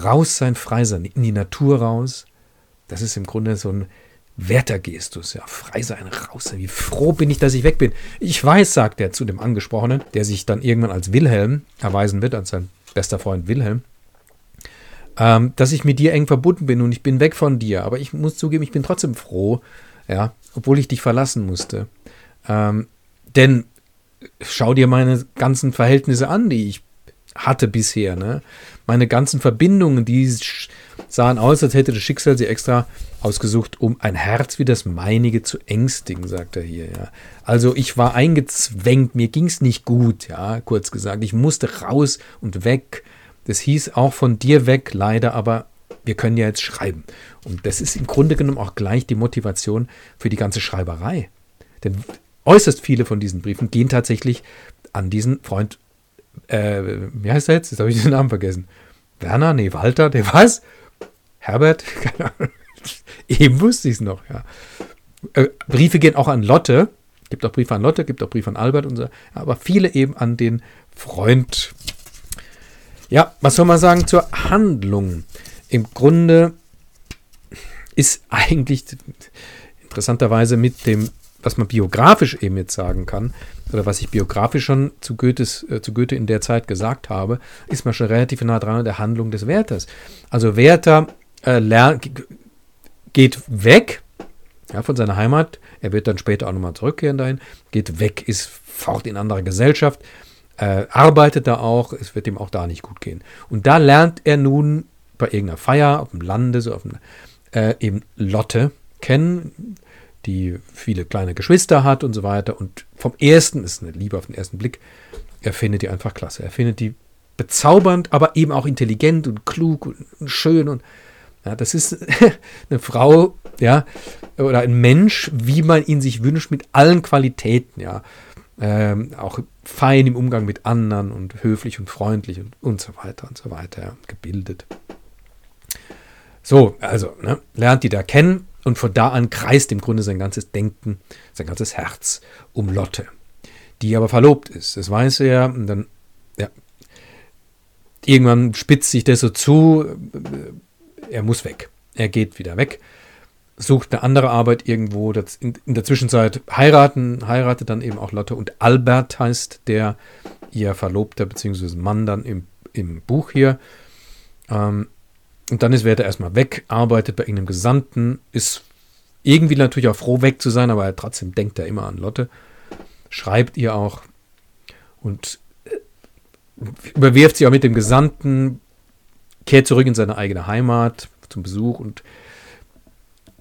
Raus sein, frei sein, in die Natur raus. Das ist im Grunde so ein Wertergestus, ja, frei sein, raus sein. Wie froh bin ich, dass ich weg bin. Ich weiß, sagt er zu dem Angesprochenen, der sich dann irgendwann als Wilhelm erweisen wird, als sein bester Freund Wilhelm ähm, dass ich mit dir eng verbunden bin und ich bin weg von dir. Aber ich muss zugeben, ich bin trotzdem froh, ja, obwohl ich dich verlassen musste. Ähm, denn schau dir meine ganzen Verhältnisse an, die ich hatte bisher, ne? Meine ganzen Verbindungen, die sahen aus, als hätte das Schicksal sie extra ausgesucht, um ein Herz wie das meinige zu ängstigen, sagt er hier, ja. Also ich war eingezwängt, mir ging's nicht gut, ja, kurz gesagt. Ich musste raus und weg. Das hieß auch von dir weg, leider, aber wir können ja jetzt schreiben. Und das ist im Grunde genommen auch gleich die Motivation für die ganze Schreiberei. Denn äußerst viele von diesen Briefen gehen tatsächlich an diesen Freund, äh, wie heißt er jetzt? Jetzt habe ich den Namen vergessen. Werner? Nee, Walter, der was? Herbert? Keine Ahnung. Eben wusste ich es noch, ja. Äh, Briefe gehen auch an Lotte. Gibt auch Briefe an Lotte, gibt auch Briefe an Albert und so. Aber viele eben an den Freund. Ja, was soll man sagen zur Handlung? Im Grunde ist eigentlich interessanterweise mit dem, was man biografisch eben jetzt sagen kann, oder was ich biografisch schon zu, Goethes, äh, zu Goethe in der Zeit gesagt habe, ist man schon relativ nah dran an der Handlung des Werthers. Also Werther äh, geht weg ja, von seiner Heimat. Er wird dann später auch nochmal zurückkehren dahin. Geht weg, ist fort in andere Gesellschaft, äh, arbeitet da auch. Es wird ihm auch da nicht gut gehen. Und da lernt er nun bei irgendeiner Feier auf dem Lande, so auf dem, äh, eben Lotte kennen, die viele kleine Geschwister hat und so weiter. Und vom ersten, ist eine Liebe auf den ersten Blick, er findet die einfach klasse. Er findet die bezaubernd, aber eben auch intelligent und klug und schön und ja, das ist eine Frau, ja, oder ein Mensch, wie man ihn sich wünscht, mit allen Qualitäten, ja. Ähm, auch fein im Umgang mit anderen und höflich und freundlich und, und so weiter und so weiter, ja, gebildet. So, also, ne, lernt die da kennen und von da an kreist im Grunde sein ganzes Denken, sein ganzes Herz um Lotte, die aber verlobt ist. Das weiß er und dann, ja, irgendwann spitzt sich das so zu, er muss weg. Er geht wieder weg, sucht eine andere Arbeit irgendwo. In, der Zwischenzeit heiraten, heiratet dann eben auch Lotte und Albert heißt der ihr Verlobter bzw. Mann dann im, im Buch hier. Ähm, und dann ist Werther erstmal weg, arbeitet bei irgendeinem Gesandten, ist irgendwie natürlich auch froh, weg zu sein, aber trotzdem denkt er immer an Lotte, schreibt ihr auch und äh, überwirft sie auch mit dem Gesandten, kehrt zurück in seine eigene Heimat zum Besuch und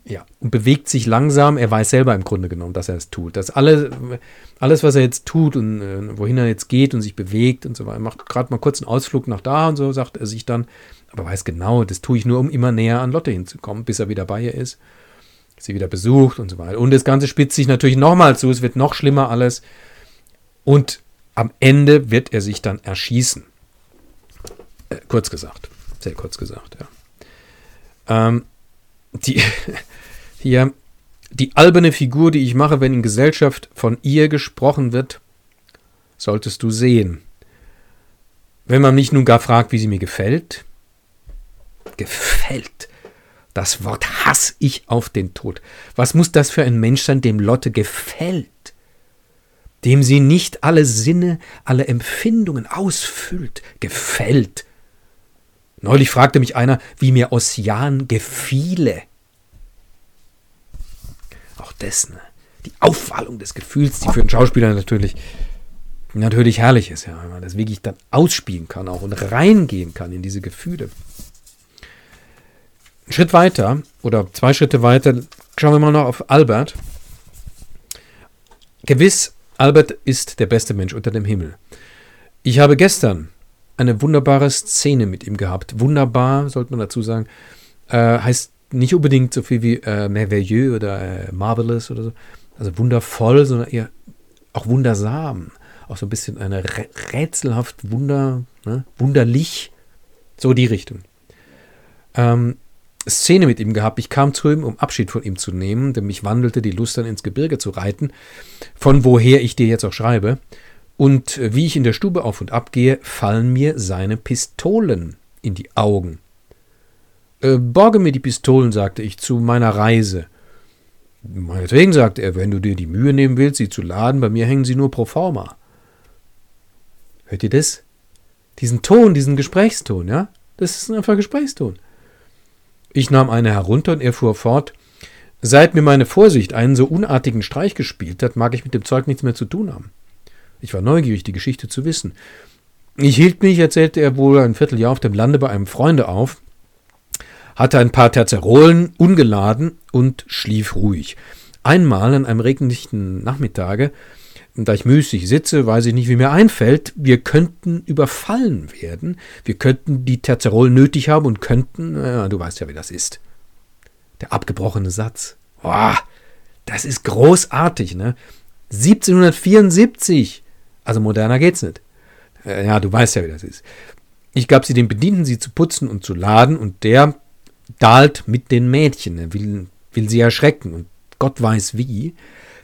ja, und bewegt sich langsam. Er weiß selber im Grunde genommen, dass er es tut. Dass alle, alles, was er jetzt tut und äh, wohin er jetzt geht und sich bewegt und so weiter, macht gerade mal kurz einen Ausflug nach da und so, sagt er sich dann, aber weiß genau, das tue ich nur, um immer näher an Lotte hinzukommen, bis er wieder bei ihr ist, sie wieder besucht und so weiter. Und das Ganze spitzt sich natürlich nochmal zu, es wird noch schlimmer alles. Und am Ende wird er sich dann erschießen. Äh, kurz gesagt. Sehr kurz gesagt, ja. Ähm, die, hier, die alberne Figur, die ich mache, wenn in Gesellschaft von ihr gesprochen wird, solltest du sehen. Wenn man mich nun gar fragt, wie sie mir gefällt, gefällt. Das Wort hasse ich auf den Tod. Was muss das für ein Mensch sein, dem Lotte gefällt? Dem sie nicht alle Sinne, alle Empfindungen ausfüllt, gefällt. Neulich fragte mich einer, wie mir Ossian gefiele. Auch das, ne? Die Aufwallung des Gefühls, die für einen Schauspieler natürlich, natürlich herrlich ist, ja, wenn man das wirklich dann ausspielen kann auch und reingehen kann in diese Gefühle. Ein Schritt weiter oder zwei Schritte weiter, schauen wir mal noch auf Albert. Gewiss, Albert ist der beste Mensch unter dem Himmel. Ich habe gestern eine wunderbare Szene mit ihm gehabt. Wunderbar, sollte man dazu sagen. Äh, heißt nicht unbedingt so viel wie äh, merveilleux oder äh, marvelous oder so. Also wundervoll, sondern eher auch wundersam. Auch so ein bisschen eine rätselhaft Wunder, ne? wunderlich. So die Richtung. Ähm, Szene mit ihm gehabt. Ich kam zu ihm, um Abschied von ihm zu nehmen, denn mich wandelte die Lust dann ins Gebirge zu reiten, von woher ich dir jetzt auch schreibe. Und äh, wie ich in der Stube auf und ab gehe, fallen mir seine Pistolen in die Augen. Äh, borge mir die Pistolen, sagte ich, zu meiner Reise. Meinetwegen, sagte er, wenn du dir die Mühe nehmen willst, sie zu laden, bei mir hängen sie nur pro forma. Hört ihr das? Diesen Ton, diesen Gesprächston, ja? Das ist einfach Gesprächston. Ich nahm eine herunter und er fuhr fort. Seit mir meine Vorsicht einen so unartigen Streich gespielt hat, mag ich mit dem Zeug nichts mehr zu tun haben. Ich war neugierig, die Geschichte zu wissen. Ich hielt mich, erzählte er wohl, ein Vierteljahr auf dem Lande bei einem Freunde auf, hatte ein paar Terzerolen ungeladen und schlief ruhig. Einmal an einem regnlichen Nachmittage, da ich müßig sitze, weiß ich nicht, wie mir einfällt, wir könnten überfallen werden, wir könnten die Terzerolen nötig haben und könnten, ja, du weißt ja, wie das ist. Der abgebrochene Satz. Boah, das ist großartig, ne? 1774. Also moderner geht's nicht. Äh, ja, du weißt ja, wie das ist. Ich gab sie dem Bedienten, sie zu putzen und zu laden, und der dahlt mit den Mädchen. Er will, will sie erschrecken, und Gott weiß wie.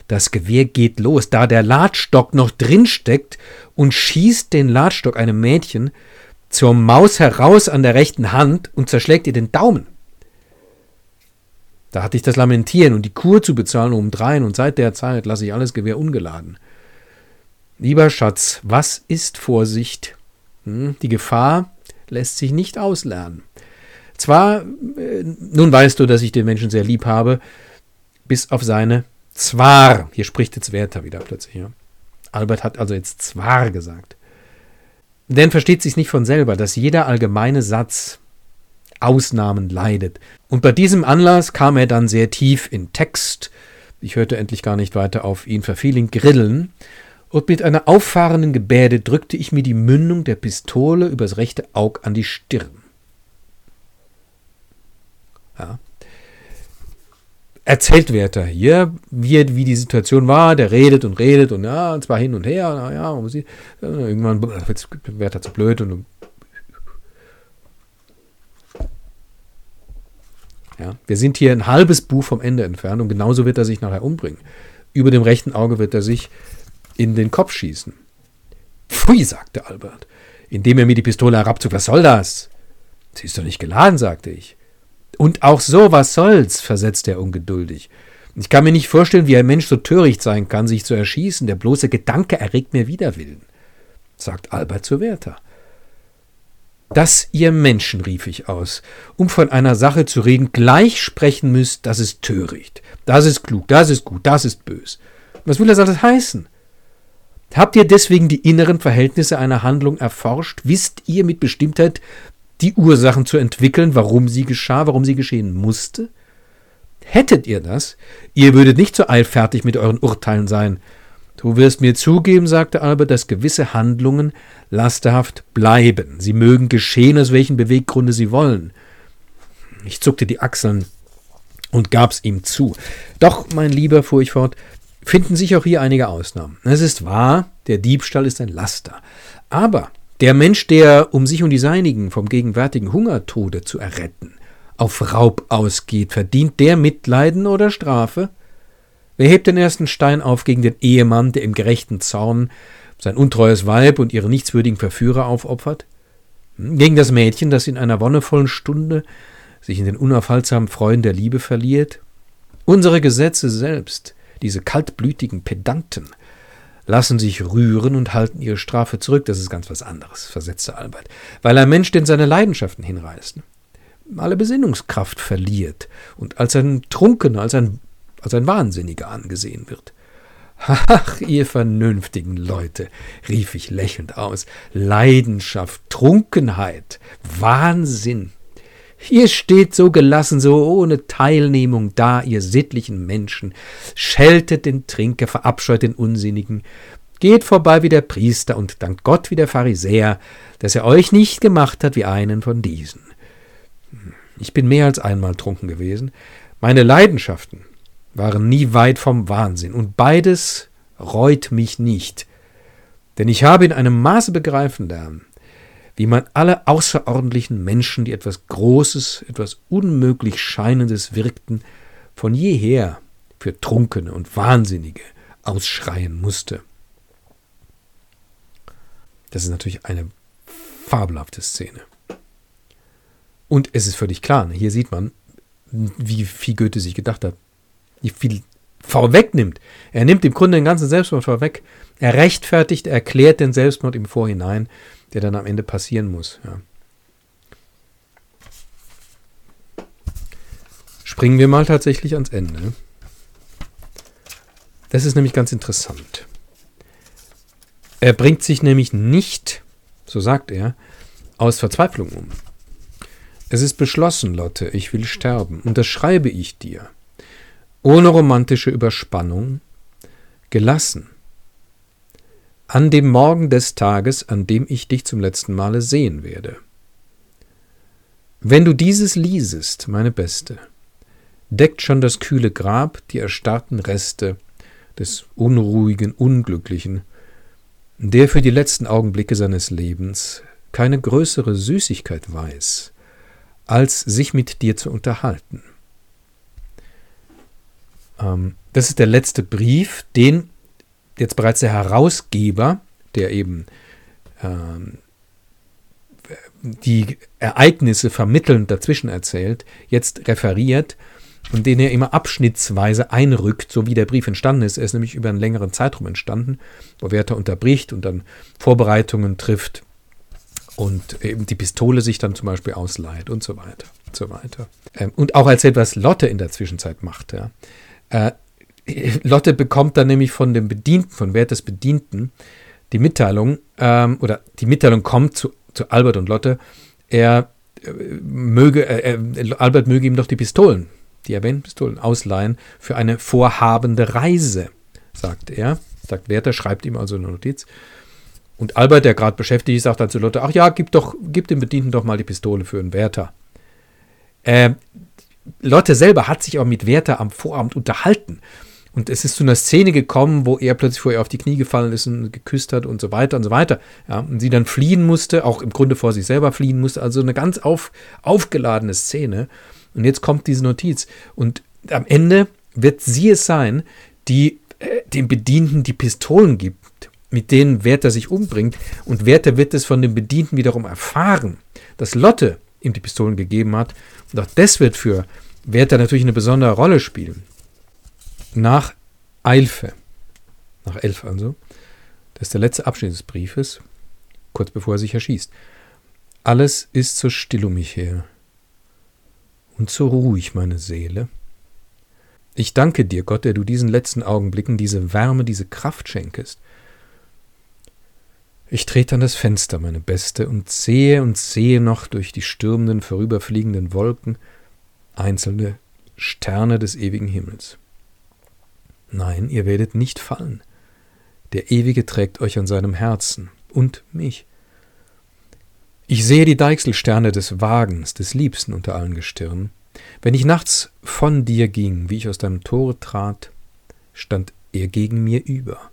Das Gewehr geht los, da der Ladstock noch drin steckt und schießt den Ladstock einem Mädchen zur Maus heraus an der rechten Hand und zerschlägt ihr den Daumen. Da hatte ich das Lamentieren und die Kur zu bezahlen um dreien und seit der Zeit lasse ich alles Gewehr ungeladen. Lieber Schatz, was ist Vorsicht? Hm, die Gefahr lässt sich nicht auslernen. Zwar, äh, nun weißt du, dass ich den Menschen sehr lieb habe, bis auf seine zwar. Hier spricht jetzt Werther wieder plötzlich. Ja. Albert hat also jetzt zwar gesagt. Denn versteht sich nicht von selber, dass jeder allgemeine Satz Ausnahmen leidet. Und bei diesem Anlass kam er dann sehr tief in Text. Ich hörte endlich gar nicht weiter auf ihn, verfiel in Grillen und mit einer auffahrenden Gebärde drückte ich mir die Mündung der Pistole übers rechte Aug an die Stirn. Ja. Erzählt Werther hier, wie, wie die Situation war, der redet und redet und ja, und zwar hin und her, na ja, und sie, irgendwann wird Werther zu blöd und ja, wir sind hier ein halbes Buch vom Ende entfernt und genauso wird er sich nachher umbringen. Über dem rechten Auge wird er sich in den Kopf schießen. Pfui, sagte Albert, indem er mir die Pistole herabzog. Was soll das? Sie ist doch nicht geladen, sagte ich. Und auch so, was soll's, versetzte er ungeduldig. Ich kann mir nicht vorstellen, wie ein Mensch so töricht sein kann, sich zu erschießen. Der bloße Gedanke erregt mir Widerwillen, sagt Albert zu Werther. Dass ihr Menschen, rief ich aus, um von einer Sache zu reden, gleich sprechen müsst, das ist töricht. Das ist klug, das ist gut, das ist bös. Was will das alles heißen? Habt ihr deswegen die inneren Verhältnisse einer Handlung erforscht? Wisst ihr mit Bestimmtheit die Ursachen zu entwickeln, warum sie geschah, warum sie geschehen musste? Hättet ihr das, ihr würdet nicht so eilfertig mit euren Urteilen sein. Du wirst mir zugeben, sagte Albert, dass gewisse Handlungen lasterhaft bleiben. Sie mögen geschehen, aus welchen Beweggründe sie wollen. Ich zuckte die Achseln und gab's ihm zu. Doch, mein Lieber, fuhr ich fort, finden sich auch hier einige Ausnahmen. Es ist wahr, der Diebstahl ist ein Laster. Aber der Mensch, der, um sich und die Seinigen vom gegenwärtigen Hungertode zu erretten, auf Raub ausgeht, verdient der Mitleiden oder Strafe? Wer hebt den ersten Stein auf gegen den Ehemann, der im gerechten Zorn sein untreues Weib und ihre nichtswürdigen Verführer aufopfert? Hm, gegen das Mädchen, das in einer wonnevollen Stunde sich in den unaufhaltsamen Freuden der Liebe verliert? Unsere Gesetze selbst diese kaltblütigen Pedanten, lassen sich rühren und halten ihre Strafe zurück. Das ist ganz was anderes, versetzte Albert, weil ein Mensch denn seine Leidenschaften hinreißt, alle Besinnungskraft verliert und als ein Trunkener, als ein, als ein Wahnsinniger angesehen wird. Ach, ihr vernünftigen Leute, rief ich lächelnd aus, Leidenschaft, Trunkenheit, Wahnsinn, Ihr steht so gelassen, so ohne Teilnehmung da, ihr sittlichen Menschen, scheltet den Trinker, verabscheut den Unsinnigen, geht vorbei wie der Priester und dankt Gott wie der Pharisäer, dass er euch nicht gemacht hat wie einen von diesen. Ich bin mehr als einmal trunken gewesen. Meine Leidenschaften waren nie weit vom Wahnsinn, und beides reut mich nicht, denn ich habe in einem Maße begreifen lernen, wie man alle außerordentlichen Menschen, die etwas Großes, etwas unmöglich Scheinendes wirkten, von jeher für Trunkene und Wahnsinnige ausschreien musste. Das ist natürlich eine fabelhafte Szene. Und es ist völlig klar, ne, hier sieht man, wie viel Goethe sich gedacht hat, wie viel vorwegnimmt. Er nimmt im Grunde den ganzen Selbstmord vorweg. Er rechtfertigt, er erklärt den Selbstmord im Vorhinein der dann am Ende passieren muss. Ja. Springen wir mal tatsächlich ans Ende. Das ist nämlich ganz interessant. Er bringt sich nämlich nicht, so sagt er, aus Verzweiflung um. Es ist beschlossen, Lotte, ich will sterben, und das schreibe ich dir. Ohne romantische Überspannung, gelassen. An dem Morgen des Tages, an dem ich dich zum letzten Male sehen werde. Wenn du dieses liesest, meine Beste, deckt schon das kühle Grab die erstarrten Reste des unruhigen, unglücklichen, der für die letzten Augenblicke seines Lebens keine größere Süßigkeit weiß, als sich mit dir zu unterhalten. Ähm, das ist der letzte Brief, den jetzt bereits der Herausgeber, der eben ähm, die Ereignisse vermittelnd dazwischen erzählt, jetzt referiert und den er immer abschnittsweise einrückt, so wie der Brief entstanden ist. Er ist nämlich über einen längeren Zeitraum entstanden, wo Werther unterbricht und dann Vorbereitungen trifft und eben die Pistole sich dann zum Beispiel ausleiht und so weiter. Und, so weiter. Ähm, und auch als etwas Lotte in der Zwischenzeit macht. Ja. Lotte bekommt dann nämlich von dem Bedienten, von Werthers Bedienten, die Mitteilung, ähm, oder die Mitteilung kommt zu, zu Albert und Lotte, er äh, möge, äh Albert möge ihm doch die Pistolen die erwähnten Pistolen ausleihen für eine vorhabende Reise, sagt er. Sagt Werther, schreibt ihm also eine Notiz. Und Albert, der gerade beschäftigt ist, sagt dann zu Lotte, ach ja, gib, doch, gib dem Bedienten doch mal die Pistole für einen Werther. Äh, Lotte selber hat sich aber mit Werther am Vorabend unterhalten. Und es ist zu einer Szene gekommen, wo er plötzlich vor ihr auf die Knie gefallen ist und geküsst hat und so weiter und so weiter. Ja, und sie dann fliehen musste, auch im Grunde vor sich selber fliehen musste. Also eine ganz auf, aufgeladene Szene. Und jetzt kommt diese Notiz. Und am Ende wird sie es sein, die äh, dem Bedienten die Pistolen gibt, mit denen Werther sich umbringt. Und Werther wird es von dem Bedienten wiederum erfahren, dass Lotte ihm die Pistolen gegeben hat. Und auch das wird für Werther natürlich eine besondere Rolle spielen. Nach Eilfe, nach Elf also, das ist der letzte Abschnitt des Briefes, kurz bevor er sich erschießt. Alles ist so still um mich her und so ruhig, meine Seele. Ich danke dir, Gott, der du diesen letzten Augenblicken diese Wärme, diese Kraft schenkest. Ich trete an das Fenster, meine Beste, und sehe und sehe noch durch die stürmenden, vorüberfliegenden Wolken einzelne Sterne des ewigen Himmels. Nein, ihr werdet nicht fallen. Der Ewige trägt euch an seinem Herzen und mich. Ich sehe die Deichselsterne des Wagens, des Liebsten unter allen Gestirnen. Wenn ich nachts von dir ging, wie ich aus deinem Tore trat, stand er gegen mir über.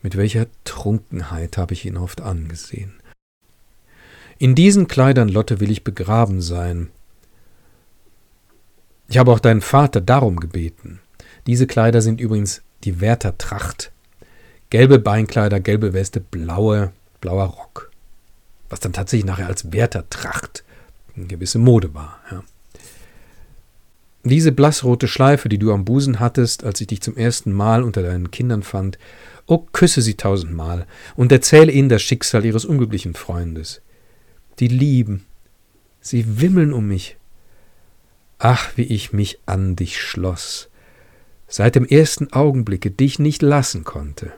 Mit welcher Trunkenheit habe ich ihn oft angesehen. In diesen Kleidern, Lotte, will ich begraben sein. Ich habe auch deinen Vater darum gebeten. Diese Kleider sind übrigens die Wärtertracht. Gelbe Beinkleider, gelbe Weste, blaue, blauer Rock was dann tatsächlich nachher als Wärtertracht eine gewisse Mode war. Ja. Diese blassrote Schleife, die du am Busen hattest, als ich dich zum ersten Mal unter deinen Kindern fand, oh, küsse sie tausendmal und erzähle ihnen das Schicksal ihres unglücklichen Freundes. Die lieben, sie wimmeln um mich. Ach, wie ich mich an dich schloss, seit dem ersten Augenblicke dich nicht lassen konnte.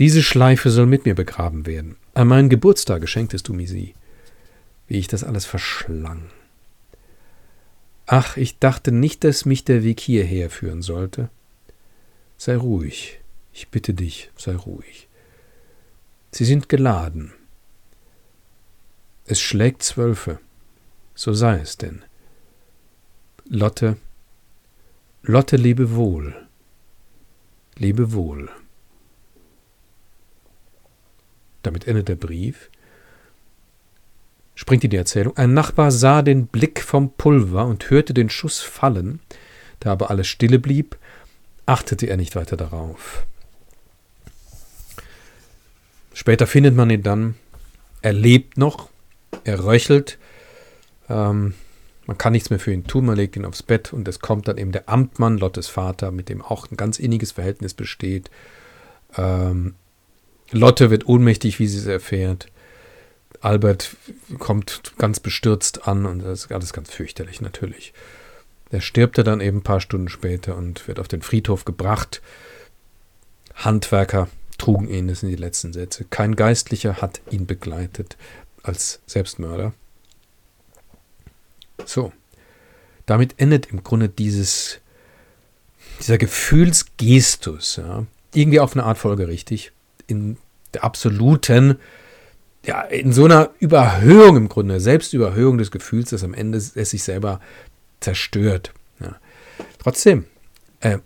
Diese Schleife soll mit mir begraben werden. An meinen Geburtstag schenktest du mir sie. Wie ich das alles verschlang. Ach, ich dachte nicht, dass mich der Weg hierher führen sollte. Sei ruhig, ich bitte dich, sei ruhig. Sie sind geladen. Es schlägt Zwölfe, so sei es denn. Lotte, Lotte, lebe wohl, lebe wohl. damit endet der Brief, springt in die Erzählung. Ein Nachbar sah den Blick vom Pulver und hörte den Schuss fallen. Da aber alles stille blieb, achtete er nicht weiter darauf. Später findet man ihn dann. Er lebt noch, er röchelt. Ähm, man kann nichts mehr für ihn tun, man legt ihn aufs Bett und es kommt dann eben der Amtmann, Lottes Vater, mit dem auch ein ganz inniges Verhältnis besteht. Ähm, Lotte wird ohnmächtig, wie sie es erfährt. Albert kommt ganz bestürzt an und das ist alles ganz fürchterlich natürlich. Der stirbt er dann eben ein paar Stunden später und wird auf den Friedhof gebracht. Handwerker trugen ihn, das sind die letzten Sätze. Kein Geistlicher hat ihn begleitet als Selbstmörder. So, damit endet im Grunde dieses, dieser Gefühlsgestus, ja, irgendwie auf eine Art folgerichtig, in der absoluten, ja, in so einer Überhöhung im Grunde, Selbstüberhöhung des Gefühls, dass am Ende es sich selber zerstört. Ja. Trotzdem, äh,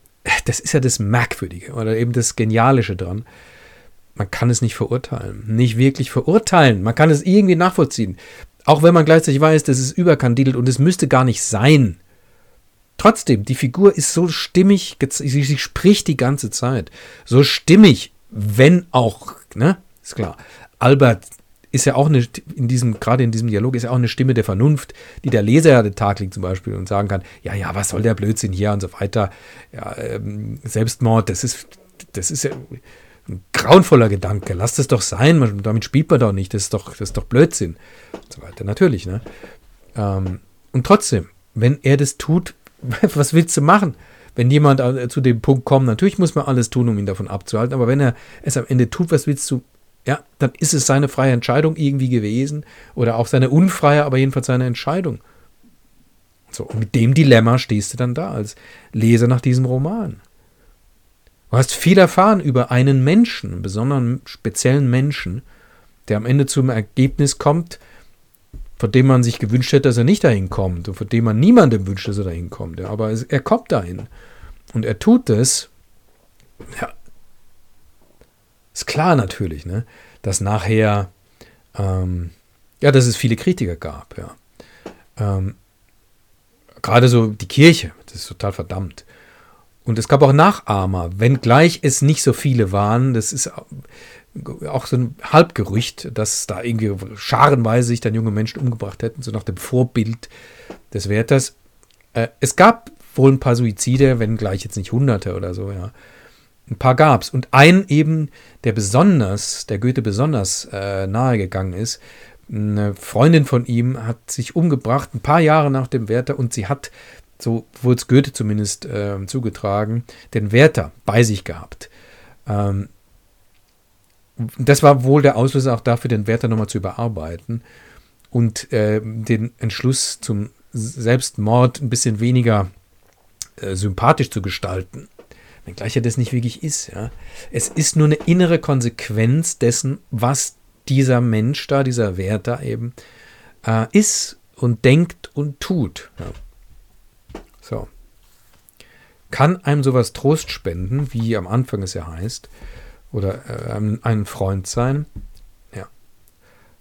das ist ja das Merkwürdige oder eben das Genialische dran. Man kann es nicht verurteilen. Nicht wirklich verurteilen. Man kann es irgendwie nachvollziehen. Auch wenn man gleichzeitig weiß, dass es überkandidelt und es müsste gar nicht sein. Trotzdem, die Figur ist so stimmig, sie, sie spricht die ganze Zeit. So stimmig, wenn auch, ne? Ist klar. Albert ist ja auch eine, in diesem, gerade in diesem Dialog, ist ja auch eine Stimme der Vernunft, die der Leser ja den Tag legt zum Beispiel und sagen kann, ja, ja, was soll der Blödsinn hier und so weiter. Ja, ähm, Selbstmord, das ist, das ist ja ein grauenvoller Gedanke. Lasst es doch sein, damit spielt man doch nicht, das ist doch, das ist doch Blödsinn. Und so weiter, natürlich, ne? Ähm, und trotzdem, wenn er das tut, was willst du machen? Wenn jemand äh, zu dem Punkt kommt, natürlich muss man alles tun, um ihn davon abzuhalten, aber wenn er es am Ende tut, was willst du ja, dann ist es seine freie Entscheidung irgendwie gewesen oder auch seine unfreie, aber jedenfalls seine Entscheidung. So, und mit dem Dilemma stehst du dann da als Leser nach diesem Roman. Du hast viel erfahren über einen Menschen, einen besonderen, speziellen Menschen, der am Ende zum Ergebnis kommt, von dem man sich gewünscht hätte, dass er nicht dahin kommt und von dem man niemandem wünscht, dass er dahin kommt. Aber er kommt dahin. Und er tut es ja, ist klar natürlich, ne, dass nachher, ähm, ja, dass es viele Kritiker gab, ja. Ähm, Gerade so die Kirche, das ist total verdammt. Und es gab auch Nachahmer, wenngleich es nicht so viele waren. Das ist auch so ein Halbgerücht, dass da irgendwie scharenweise sich dann junge Menschen umgebracht hätten, so nach dem Vorbild des Werthers. Äh, es gab wohl ein paar Suizide, wenngleich jetzt nicht Hunderte oder so, ja. Ein paar gab's. Und ein eben, der besonders, der Goethe besonders äh, nahe gegangen ist, eine Freundin von ihm hat sich umgebracht, ein paar Jahre nach dem Werther, und sie hat, so wurde es Goethe zumindest äh, zugetragen, den Werther bei sich gehabt. Ähm, das war wohl der Auslöser auch dafür, den Werther nochmal zu überarbeiten und äh, den Entschluss zum Selbstmord ein bisschen weniger äh, sympathisch zu gestalten wenngleich er das nicht wirklich ist. Ja. Es ist nur eine innere Konsequenz dessen, was dieser Mensch da, dieser Wert da eben äh, ist und denkt und tut. Ja. So. Kann einem sowas Trost spenden, wie am Anfang es ja heißt, oder äh, ein Freund sein? Ja,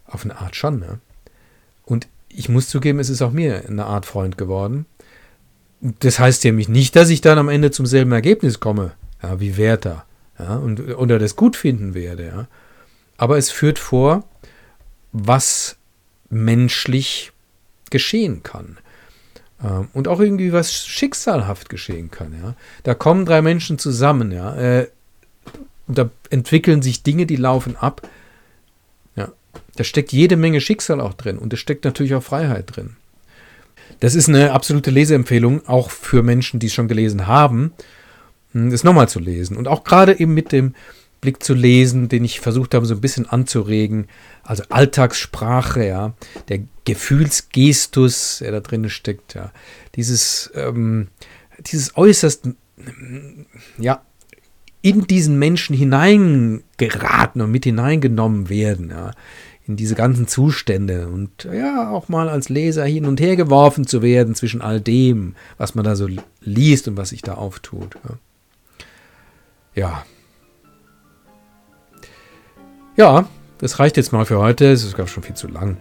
auf eine Art schon. Ne? Und ich muss zugeben, es ist auch mir eine Art Freund geworden das heißt nämlich nicht, dass ich dann am Ende zum selben Ergebnis komme, ja, wie Werther, ja, und, oder das gut finden werde, ja. Aber es führt vor, was menschlich geschehen kann. Ähm, und auch irgendwie was schicksalhaft geschehen kann, ja. Da kommen drei Menschen zusammen, ja. Äh, und da entwickeln sich Dinge, die laufen ab. Ja. Da steckt jede Menge Schicksal auch drin und da steckt natürlich auch Freiheit drin. Das ist eine absolute Leseempfehlung, auch für Menschen, die es schon gelesen haben, hm, das nochmal zu lesen. Und auch gerade eben mit dem Blick zu lesen, den ich versucht habe, so ein bisschen anzuregen. Also Alltagssprache, ja, der Gefühlsgestus, der da drin steckt, ja. Dieses, ähm, dieses äußerst, ja, in diesen Menschen hineingeraten und mit hineingenommen werden, ja in diese ganzen Zustände und ja, auch mal als Leser hin und her geworfen zu werden zwischen all dem, was man da so liest und was sich da auftut. Ja. Ja, das reicht jetzt mal für heute. Es ist, glaube ich, schon viel zu lang.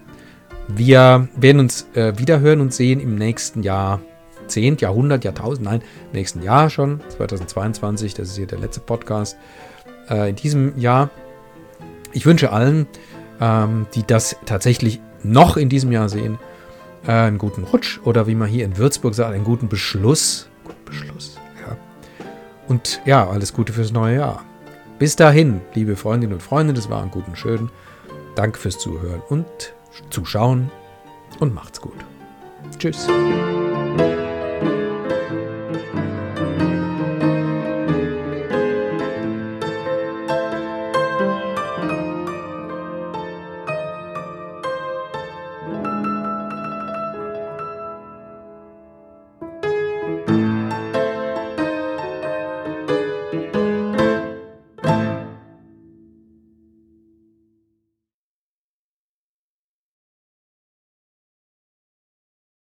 Wir werden uns äh, wiederhören und sehen im nächsten Jahr. Zehnt, Jahrhundert, Jahrtausend, nein, im nächsten Jahr schon, 2022, das ist hier der letzte Podcast. Äh, in diesem Jahr. Ich wünsche allen, ähm, die das tatsächlich noch in diesem Jahr sehen, äh, einen guten Rutsch oder wie man hier in Würzburg sagt, einen guten Beschluss. Guten Beschluss, ja. Und ja, alles Gute fürs neue Jahr. Bis dahin, liebe Freundinnen und Freunde, das war ein guten Schön. Danke fürs Zuhören und Zuschauen und macht's gut. Tschüss.